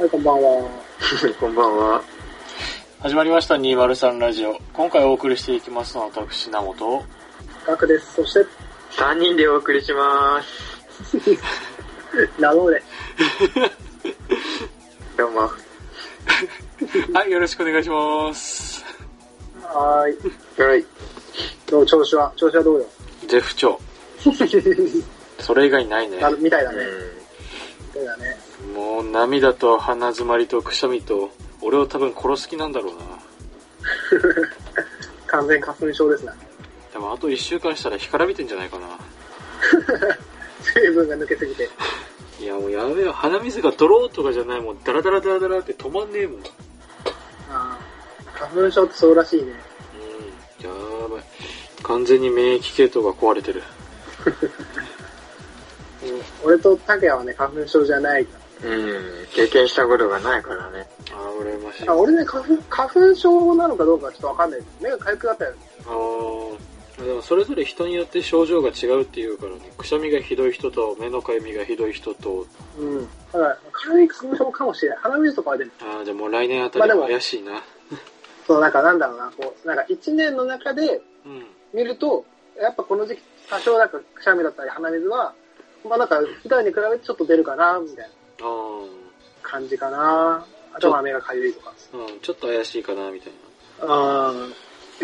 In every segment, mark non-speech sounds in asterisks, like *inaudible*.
はい、こんばんは。*laughs* こんばんは。始まりました203ラジオ。今回お送りしていきますのは私、名本。ガクです。そして、3人でお送りします。ラノーレ。*laughs* どうも。*laughs* はい、よろしくお願いします。はーい。はい。どう調子は？調子はどうよ？絶不調。それ以外ないねな。みたいだね。うん。みたいだね。もう涙と鼻詰まりとくしゃみと、俺を多分殺す気なんだろうな。*laughs* 完全花粉症ですな。でもあと1週間したら干からびてんじゃないかな。*laughs* 水分が抜けすぎて。*laughs* いやもうやべえよ、鼻水がドローとかじゃないもん、ダラダラダラダラって止まんねえもん。うん、あー花粉症ってそうらしいね。やばい。完全に免疫系統が壊れてる。うん俺と竹谷はね、花粉症じゃないかうん。経験したことがないからね。あー、羨ましい。ら。あ俺ね花粉、花粉症なのかどうかちょっとわかんない。目が痒くなったよ。あーでもそれぞれ人によって症状が違うっていうからねくしゃみがひどい人と目のかゆみがひどい人とうん。だから、軽い花粉症かもしれない。鼻水とかは出る。ああでも来年あたりはまあでも怪しいな、そう、なんかなんだろうな、こう、なんか一年の中でうん見ると、やっぱこの時期、多少なんかくしゃみだったり鼻水は、まあなんか普段に比べてちょっと出るかな、みたいなあ感じかな。あとは目がかゆいとか。あうんちょっと怪しいかなみたいう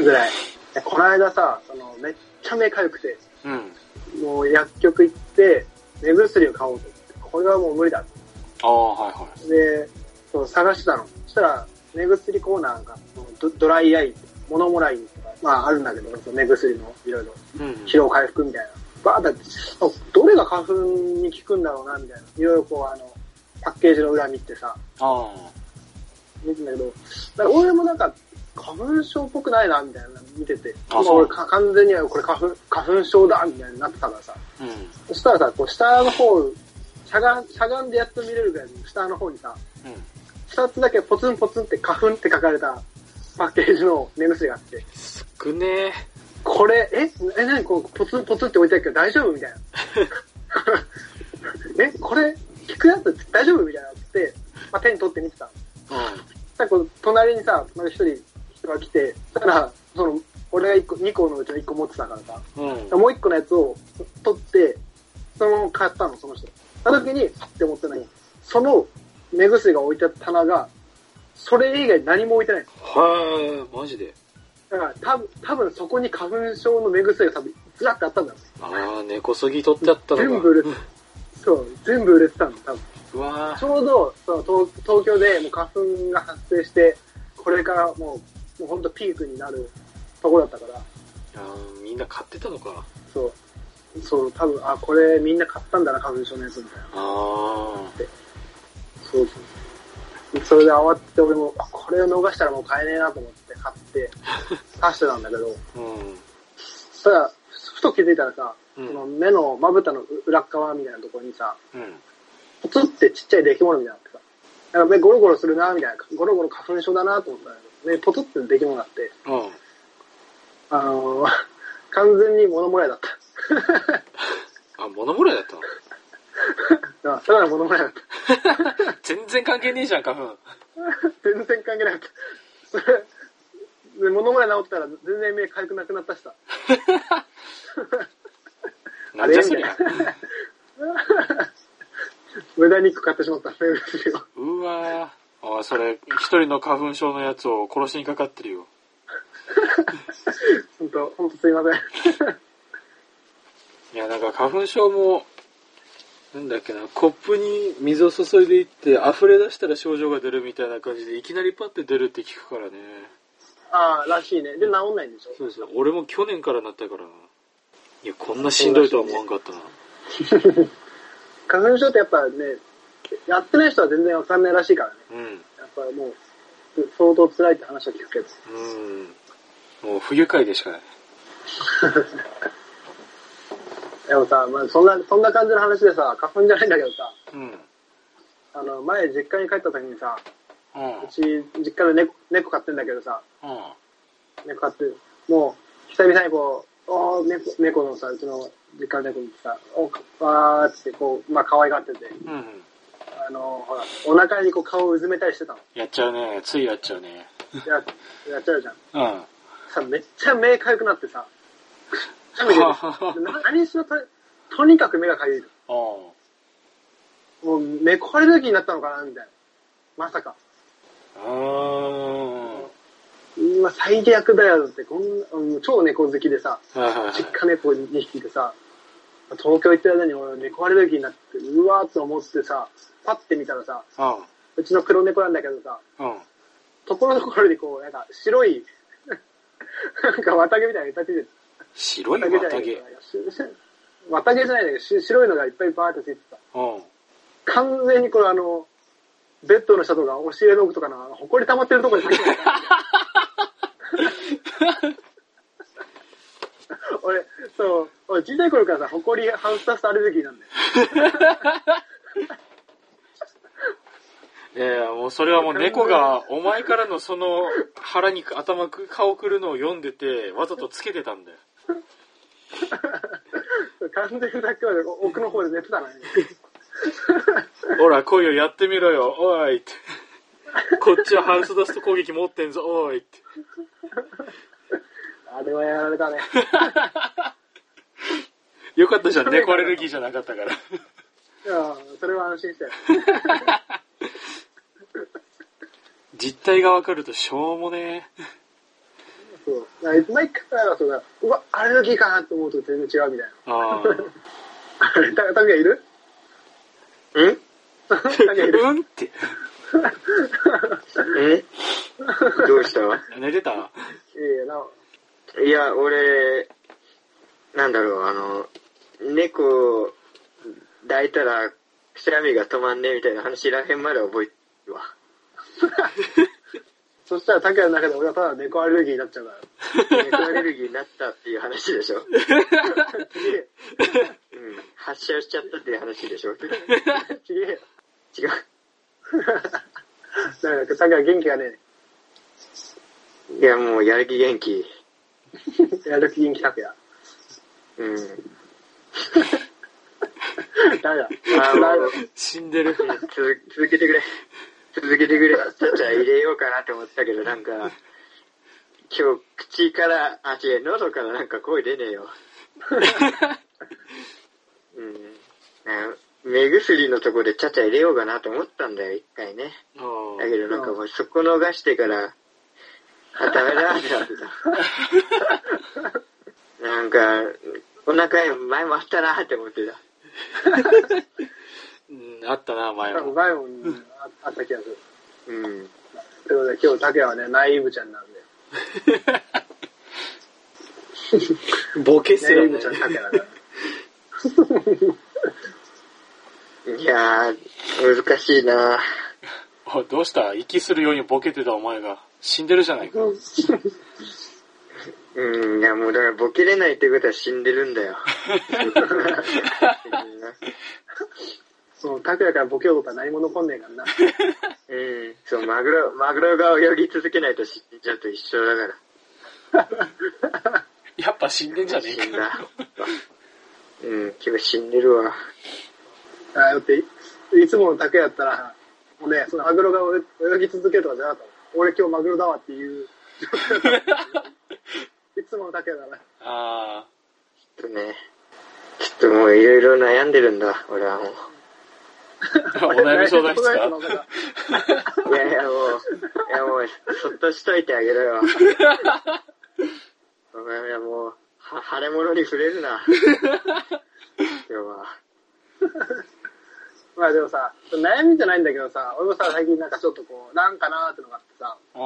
ん。ぐらい。でこの間さ、その、めっちゃ目かゆくて、なうんもう薬局行って、目薬を買おうと思って、これはもう無理だ。ああはいはいで、そう探してたの。そしたら、目薬コーナーが、ドドライアイ、モノモラインとか、まああるんだけど、その目薬のいろいろ、うん疲労回復みたいな。バーって、あどれが花粉に効くんだろうな、みたいな。いろいろこう、あの、パッケージの裏見てさ、あ見てんだけど、なんか俺もなんか、花粉症っぽくないな、みたいなの見てて。あそう。今俺か完全にはこれ花粉、花粉症だ、みたいになってたからさ。あうん。そしたらさ、こう下の方、しゃがん、しゃがんでやっと見れるぐらいの下の方にさ、うん。二つだけポツンポツンって花粉って書かれたパッケージの目薬があって、少ねえ。これ、え、え、なにこう、ポツンポツンって置いてあるけど大丈夫みたいな。*laughs* え、これ、効くやつ大丈夫みたいなって、まあ、手に取って見てたの。うそしたらこう、隣にさ、まだ一人人が来て、たら、その、俺が一個、二個のうちの一個持ってたからさ、んうんもう一個のやつを取って、そのまま買ったの、その人。その時に、って思ってない。その目薬が置いてあった棚が、それ以外何も置いてない。はあマジでだから、多分、多分そこに花粉症の目薬が多分、ずらってあったんだよ。ああ根こそぎ取ってあったのか全部そう、全部売れてたの、多分。うわちょうど、その東東京でもう花粉が発生して、これからもう、もうほんとピークになるとこだったから、あーみんな買ってたのか。そう、そう、多分、あ、これみんな買ったんだな、花粉症のやつみたいな。ああそうそう。それで慌てて俺も、あこれを逃したらもう買えねえなと思って買って、*laughs* 刺してたんだけど、うん。たら、ふと気づいたらさ、うんその目のまぶたの裏っ側みたいなところにさ、うんポツってちっちゃい出来物みたいなってさ、なんか目ゴロゴロするな、みたいな、ゴロゴロ花粉症だなと思ったんだけど、目ポツって出来物があって、うんあのー、*laughs* 完全に物もらいだった。*laughs* あ物もらいだったの？*laughs* あただの物もらいだった。全然関係ねえじゃん花粉全然関係なかった。それ、で物もらい治ったら全然目痒くなくなったしさ。なんじゃそりゃ *laughs* 無駄に1個買ってしまった、目薬を。うわー。あそれ一人の花粉症のやつを殺しにかかってるよ。ほんと、ほんとすいません。いやなんか花粉症もなんだっけなコップに水を注いでいって溢れ出したら症状が出るみたいな感じでいきなりパッて出るって聞くからね。ああ、らしいね。で、治んないんでしょ？そうそう。俺も去年からなったからないやこんなしんどいとは思わんかったな花粉症ってやっぱね、やってない人は全然わかんないらしいからね。うん。やっぱりもう、相当辛いって話は聞くけど。うん。もう不愉快でしかない。*laughs* でもさ、まあ、そんな、そんな感じの話でさ、花粉じゃないんだけどさ、うん。あの、前実家に帰った時にさ、うん。うち、実家で猫、猫飼ってんだけどさ、うん。猫飼ってる。もう、久々にこう、おー猫、猫のさ、うちの実家の猫にさ、おわーってこう、まあ可愛がってて、うん。あの、ほら、お腹にこう顔をうずめたりしてたの。やっちゃうね。ついやっちゃうね。や、やっちゃうじゃん。うん。さ、めっちゃ目かゆくなってさ、*laughs* 何しろと、とにかく目がかゆいの。うもう、猫アレルギーになったのかなみたいな。まさか。ん。うん。うわ、最悪だよって、こんな、うん超猫好きでさ、はいはいはい実家猫2匹でさ、東京行った間に俺猫アレルギーになって、うわーって思ってさ、パッて見たらさ、ううちの黒猫なんだけどさ、ん。うん。ところどころにこう、なんか白い、*laughs* なんか綿毛みたいなのいっぱいついてる。白い綿毛綿毛。綿毛じゃないんだけど、し白いのがいっぱいバーってついてた。うん。完全にこれあの、ベッドの下とか、押し入れの奥とかの、あの、埃溜まってるところに。*laughs* 俺、そう、俺小さい頃からさ、埃ハウスダストアレルギーなんだよ。*laughs* いやいや、もうそれはもう猫が、お前からのその腹に頭く、顔くるのを読んでて、わざとつけてたんだよ。*laughs* 完全にさっきまで奥の方で寝てたのに。*laughs* ほら、来いよ、やってみろよ、おいって。*laughs* こっちはハウスダスト攻撃持ってんぞ、おいって。あれはやられたね。*laughs* よかったじゃん、猫アレルギーじゃなかったから。いや、それは安心したよ。*laughs* 実態がわかるとしょうもねそう。毎回はそうだ、うわ、アレルギーかなと思うと全然違うみたいえ。ああ。な。あれ、た、たけいる？ん？うんって。*laughs* え？どうした？寝てた？いやいや、な、いや、俺、なんだろう、あの、猫抱いたら、くしゃみが止まんねえみたいな話らへんまで覚えてるわ。*laughs* そしたら、タケの中で俺はただ猫アレルギーになっちゃうから。猫アレルギーになったっていう話でしょ？*laughs* うん。発症しちゃったっていう話でしょ？違う。*laughs* なんか、タケは元気がねいや、もうやる気元気。え。やる気元気タケや。うん。*laughs* ダメだ。あーもう死んでる。続続けてくれ。続けてくれ。ちゃっちゃ入れようかなって思ったけど、なんか、今日口から、あ、違う、喉からなんか声出ねえよ。*laughs* うん。あ目薬のとこでちゃちゃ入れようかなと思ったんだよ、一回ね。あだけどなんかもうそこ逃してから、あ、ダメだってなってた。なんか、お腹前もあったなって思ってた。うん、あったな、前も。前もうんああった気がする。うん。ということで、今日タケはね、ナイーブちゃんなんで。ボケすらねナイーブちゃんタケだから。いやー、難しいなおいどうした？息するようにボケてたお前が。死んでるじゃないか。うん、*laughs* いやもうだからボケれないってことは死んでるんだよ。*laughs* その、タケだからボケようとったら何も残んねえからな。うん、そう、マグロ、マグロが泳ぎ続けないと死んじゃうと一緒だから。*laughs* やっぱ死んでんじゃね死んえか。だ。うん、今日死んでるわ。あだってい、いつものタケやったら、もうね、そのマグロが泳ぎ続けるとかじゃなかったの。俺今日マグロだわっていう。*laughs* いつものタケだから。あちょっとね、ちょっともういろいろ悩んでるんだ、俺はもう。あ。*laughs* お悩み相談室か？いやいやもう、いやもう、そっとしといてあげろよ。お前はもう、は、腫れ物に触れるな。*laughs* 今日は。まあでもさ、悩みじゃないんだけどさ、俺もさ、最近なんかちょっとこう、なんかなーってのがあってさ、う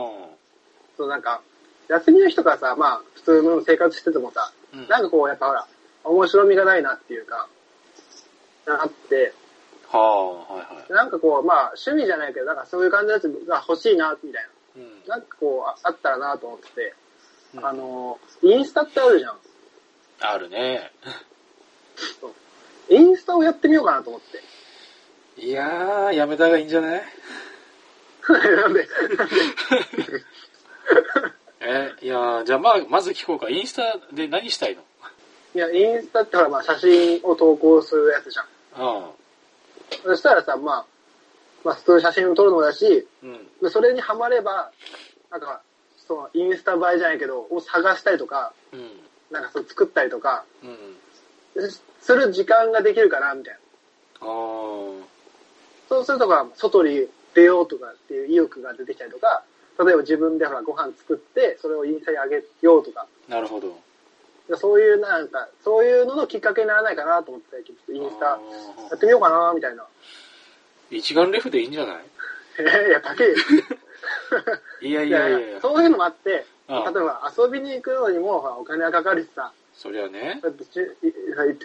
そうなんか、休みの日とかさ、まあ、普通の生活しててもさ、ん。うん。なんかこう、やっぱほら、面白みがないなっていうか、あって、はあ、はいはい。なんかこう、まあ、趣味じゃないけど、なんかそういう感じのやつが欲しいな、みたいうん。な。なんかこう、ああったらなと思ってて、うんあの、インスタってあるじゃん。あるね。そうインスタをやってみようかなと思って。いやー、やめた方がいいんじゃない？*laughs* なんで、*laughs* え、いやー、じゃあまあ、まず聞こうか。インスタで何したいの？いや、インスタってほら、まあ、写真を投稿するやつじゃん。あそしたらさ、まあ、まあ、普通に写真を撮るのだし、うん。でそれにハマれば、なんか、その、インスタ映えじゃないけど、を探したりとか、うん。なんかそう作ったりとか、うん。すする時間ができるかな、みたいな。あー。そうするとか、外に出ようとかっていう意欲が出てきたりとか、例えば自分でほらご飯作って、それをインスタに上げようとか、なるほど。でそういうなんか、そういうののきっかけにならないかなと思って、ちょっとインスタやあってみようかな、みたいな。ー一眼レフでいいんじゃない？え *laughs* ーいや、高い。いやいいやいや *laughs* いや。そういうのもあって、例えば遊びに行くのにもお金がかかるしさ、そりゃね。だってちい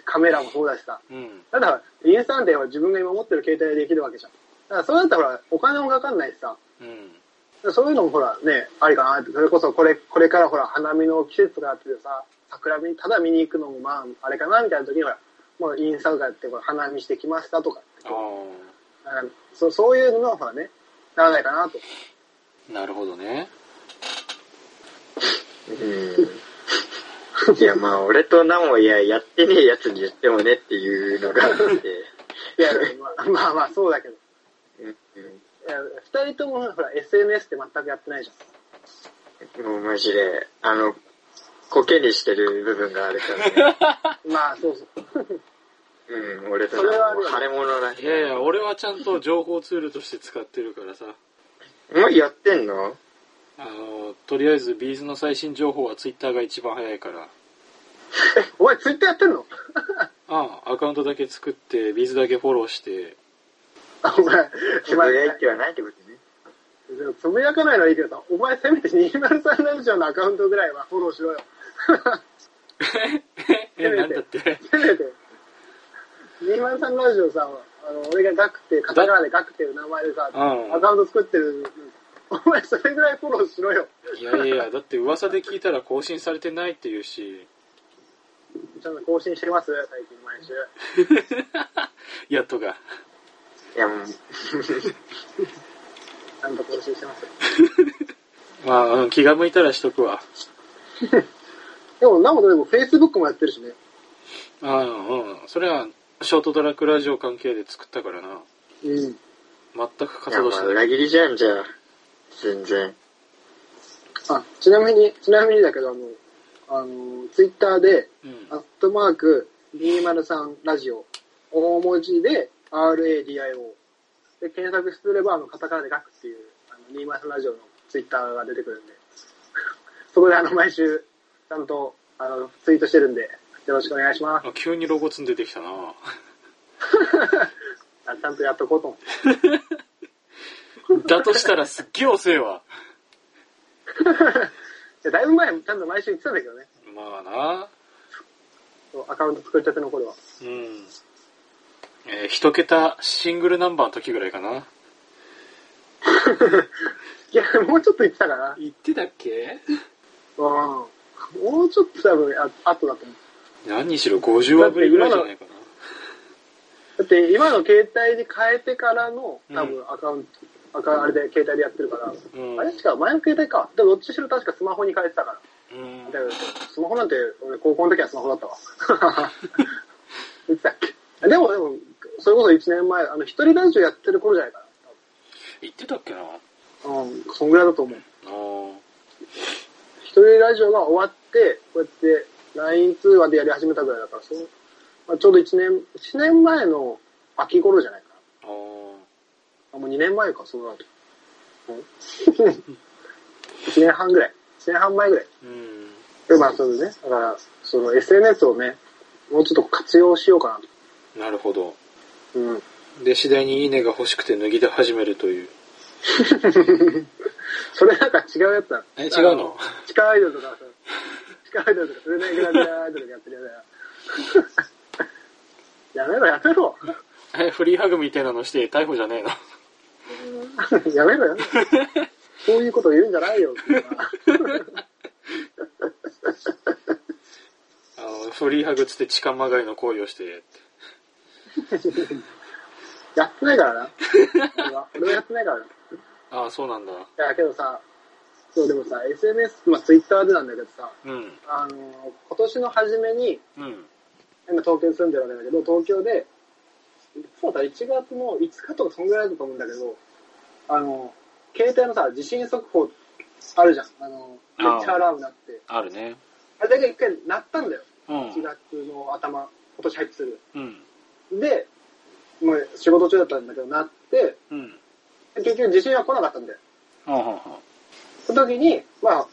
カメラもそうだしさ、うん。ただ、インスタなんてほら自分が今持ってる携帯でできるわけじゃん。だからそれだったらほら、お金もかかんないしさ、うん。そういうのもほらね、ありかなって。それこそこれ、これからほら、花見の季節があってさ、桜見、ただ見に行くのもまあ、あれかなみたいな時にほら、もうインスタとかやって、これ花見してきましたとか。あなんかそうそういうののほらね、ならないかなと。ー。なるほどね。うん。*laughs* いや、まあ、俺とナモいや、やってねえやつに言ってもねっていうのがあって。*laughs* いや、まあまあまあ、そうだけど。いうんや、二人ともほら、SNS って全くやってないじゃん。もうマジで、あの、コケにしてる部分があるからね。*laughs* まあ、そうそう。うん、俺とそれはあるよナモ腫れ物だいやいや、俺はちゃんと情報ツールとして使ってるからさ。もうやってんの？あの、とりあえず B'z の最新情報はツイッターが一番早いから。*laughs* お前、ツイッターやってんの？*laughs* ああ、アカウントだけ作って、 B'z だけフォローして、あお前、つぶやいてはないってことね。でもつぶやかないのはいいけどさ、お前せめて203ラジオのアカウントぐらいはフォローしろよ。*laughs* え、なんだってせめて。203ラジオさ、あの、俺がガクって、カタカナでガクっていう名前でさ、うんアカウント作ってる。お前それぐらいフォローしろよ。いやいやいや、だって噂で聞いたら更新されてないって言うし、ちゃんと更新してます最近毎週。*laughs* やっとが。いや、もう、ちゃんと更新してます。*laughs* まあ、うん気が向いたらしとくわ。*laughs* でも、なんもでも Facebook もやってるしね。ああ、うん。それは、ショートトラックラジオ関係で作ったからな。うん。全く活動してない。裏切りじゃん、じゃあ。全然。あ、ちなみに、ちなみにだけど、あの、あの、ツイッターで、うん。アットマーク203ラジオ、大文字で RADIO。で、検索すれば、あの、カタカナで書くっていう、あの、203ラジオのツイッターが出てくるんで、*laughs* そこであの、毎週、ちゃんと、あの、ツイートしてるんで、よろしくお願いします。あ急にロゴツン出てきたな。*laughs* あちゃんとやっとこうと思って。*laughs* だとしたらすっげえ遅えわ。*laughs* いやだいぶ前、ちゃんと毎週言ってたんだけどね。まあな。そうアカウント作りたての頃は。うん。えー一桁シングルナンバーの時ぐらいかな。*laughs* いや、もうちょっと言ってたかな。言ってたっけ？うん。もうちょっと多分、あ後だと思う。何にしろ50話ぶりぐらいじゃないかな。だって今の携帯に変えてからのうん多分アカウント、あれで携帯でやってるから、うんあれ？しか前の携帯か。でもどっちしろ確かスマホに変えてたから。うんだスマホなんて俺高校の時はスマホだったわ。*laughs* 言ってたっけでもでも、それこそ1年前、あの一人ラジオやってる頃じゃないか言ってたっけな。うん、そんぐらいだと思う。あ。一人ラジオが終わって、こうやって LINE 通話でやり始めたぐらいだから、そのまあ、ちょうど1年、1年前の秋頃じゃないか。な。あ、もう2年前か、そうなると。1年半ぐらい。1年半前ぐらい。うん。で、まあ、そうね。だから、その SNS をね、もうちょっと活用しようかななるほど。と。うん。で、次第にいいねが欲しくて脱ぎで始めるという。*laughs* それなんか違うやつだ。え違うの？地下アイドルとかさ、地下アイドルとか、それね、グラビアアイドルがやってるやつだよ。*laughs* やめろ、やめろ。え、フリーハグみたいなのして逮捕じゃねえの？*laughs* やめろよ。そういうこと言うんじゃないよ。*laughs* あのフリーハグつって痴漢まがいの行為をして、*laughs* やってないからな。俺は俺はやってないからな。いああ、そうなんだ。や、けどさ、そう、でもさ、SNS、まあ、ツイッターでなんだけどさ、うん。あの、今年の初めに、うん。今東京に住んでるわけだけど、東京で、そうだ、1月の5日とかそんぐらいだと思うんだけど、あの、携帯のさ、地震速報あるじゃん。あの、めっちゃアラームなって。あるね。あれだけ一回鳴ったんだよ。うん。1月の頭、今年入ってすぐ。うん。で、もう仕事中だったんだけど、鳴って、うん。結局地震は来なかったんだよ。その時に、まあ、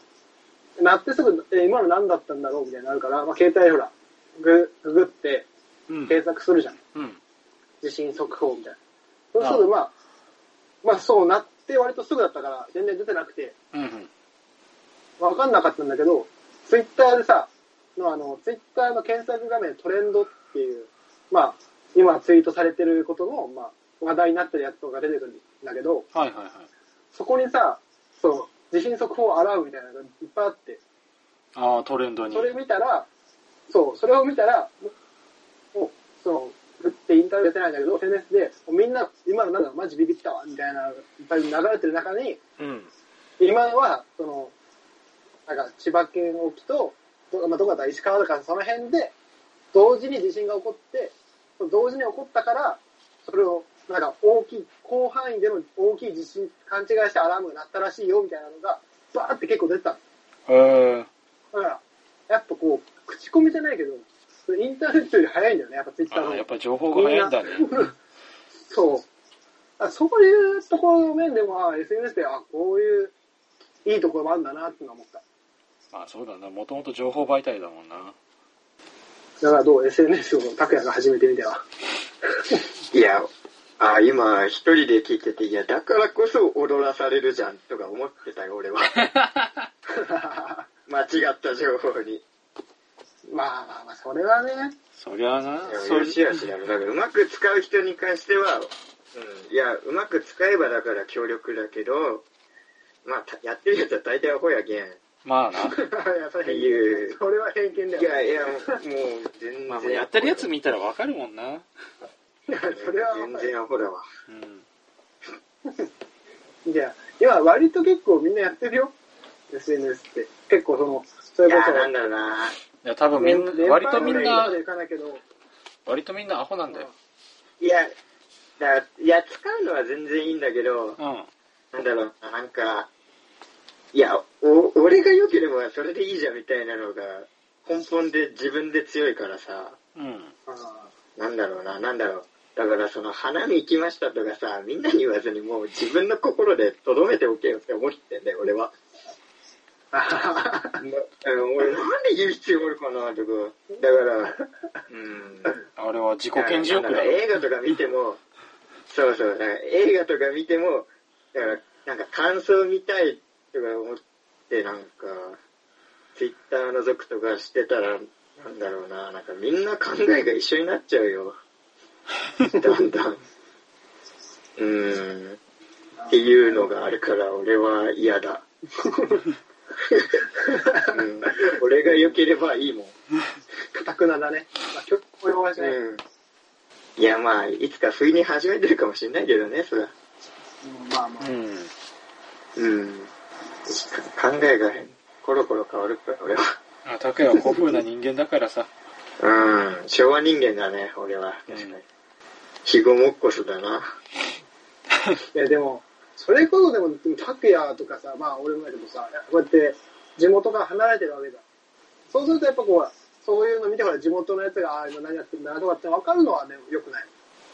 鳴ってすぐ、え、今の何だったんだろうみたいになるから、まあ、携帯ほら、グググってうん。検索するじゃん。うん。地震速報みたいな。そうすると、まあ、まあそうなって割とすぐだったから、全然出てなくて、うん。うん。わかんなかったんだけど、ツイッターでさ、のあの、ツイッターの検索画面トレンドっていう、まあ、今ツイートされてることの、まあ、話題になってるやつとか出てくるんだけど、はいはいはい。そこにさ、そう、地震速報アラームみたいなのがいっぱいあって、ああ、トレンドに。それ見たら、そう、それを見たら、もう、そう、グってインタビュー出てないんだけど、SNS で、みんな、今のなんだマジビビったわ、みたいな、いっぱい流れてる中に、うん。今は、その、なんか、千葉県沖と、どまあ、どこだった？ら石川とか、その辺で、同時に地震が起こって、同時に起こったから、それを、なんか、大きい、広範囲での大きい地震、勘違いしてアラームが鳴ったらしいよ、みたいなのが、バーって結構出てたの。へえ。だから、やっぱこう、口コミじゃないけど、インターネットより早いんだよね、やっぱツイッターのやっぱ情報が早いんだね。そう。あそういうところの面でも、あ SNS で、あ、こういう、いいところもあるんだなってのは思った。まあそうだな。もともと情報媒体だもんな。だからどう ?SNS を拓也が始めてみては。*laughs* いや、あ、今一人で聞いてて、いや、だからこそ踊らされるじゃんとか思ってたよ、俺は。*laughs* 間違った情報に。まあまあまあ、それはね、そりゃあな。いや、そよしあしなの。だから、うまく使う人に関しては、うん、いや、うまく使えばだから協力だけど、まあ、たやってるやつは大体アホやけん。まあな。い *laughs* や、それいう。それは偏見だよ。いやいや、もう、全然。まあやってるやつ見たらわかるもんな。いや、それは全然アホだわ。うん。いや、今割と結構みんなやってるよ。SNS って。結構その、それこそ、いや、なんだろうな。いや、多分みんな、割とみんな割とみんなアホなんだよ。いや、だいや、使うのは全然いいんだけど、うん。なんだろうな、なんか、いや、お、俺が良ければそれでいいじゃんみたいなのが、根本で自分で強いからさ、うん。あなんだろうな、なんだろう。だからその花見行きましたとかさ、みんなに言わずにもう自分の心で留めておけよって思ってんだよ、俺は。俺なんで言う必要あるかなとか。だから、うん。あれは自己顕示欲だ。映画とか見ても、そうそう、だから映画とか見ても、だから、なんか感想見たいとか思って、なんか、ツイッター覗くとかしてたら、なんだろうな、なんかみんな考えが一緒になっちゃうよ。だんだん。うーん。っていうのがあるから、俺は嫌だ。うん、俺が良ければいいもん。かたくなだね。まあ、曲も弱いしね。うん。いや、まあ、いつか不意に始めてるかもしれないけどね、それは。うんまあまあ。うん。うん。考えがコロコロ変わるから、俺は。あ、拓也は古風な人間だからさ。うん。昭和人間だね、俺は。確かに。ひごもっこすだな。*laughs* いや、でも、それこそでも、でも拓也とかさ、まあ俺もだけどさ、こうやって地元から離れてるわけだ。そうするとやっぱこう、そういうの見てほら、地元のやつが、ああ、今何やってんだなとかって分かるのはね、良くない。い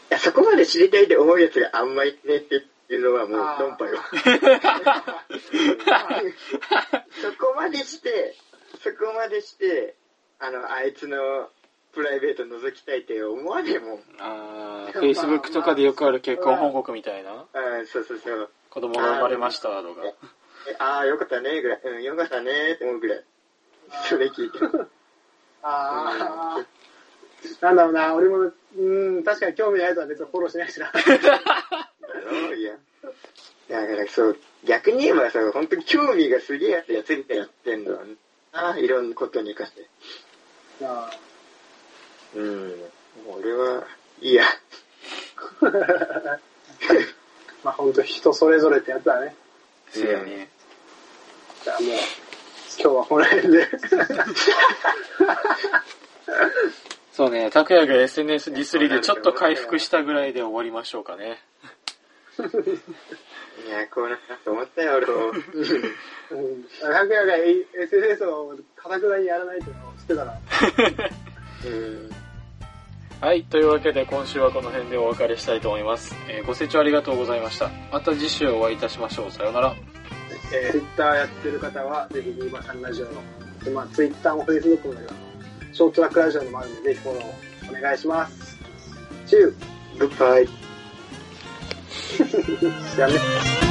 や、そこまで知りたいって思うやつがあんまりねっていうのはもうあー論破よ。*laughs* そこまでして、そこまでして、あの、あいつのプライベート覗きたいって思わねえもん。あー、*laughs* Facebook とかでよくある結婚報告みたいな。あーそうそうそう。子供が生まれましたとか。えああ、よかったね、ぐらい。うん、よかったね、って思うぐらい。それ聞いて。*laughs* ああ、なんだろうな、俺も、うん、確かに興味ないやつは別にフォローしないしな。*laughs* いや。だからそう、逆に言えばさ、本当に興味がすげえやつやつりてやってんのはな、いろんなことに関して。あうん。もう俺は、いいや。*laughs* まあ本当人それぞれってやつだね。そうやね。じゃあもう、今日はこの辺で。そうね、拓也が SNS ディスりでちょっと回復したぐらいで終わりましょうかね。いや、こうなったと思ったよ、俺も。うん。拓也が SNS をかたくなにやらないってのを知ってたら。うん。はい、というわけで今週はこの辺でお別れしたいと思います。えーご清聴ありがとうございました。また次週お会いいたしましょう。さようなら。えー、Twitter やってる方は、ぜひ、リーバーさんラジオの、でまあ、Twitter も Facebook もだけど、ショートラックラジオのもあるんで、ぜひフォローお願いします。チュグッバイ。ー *laughs* やめ。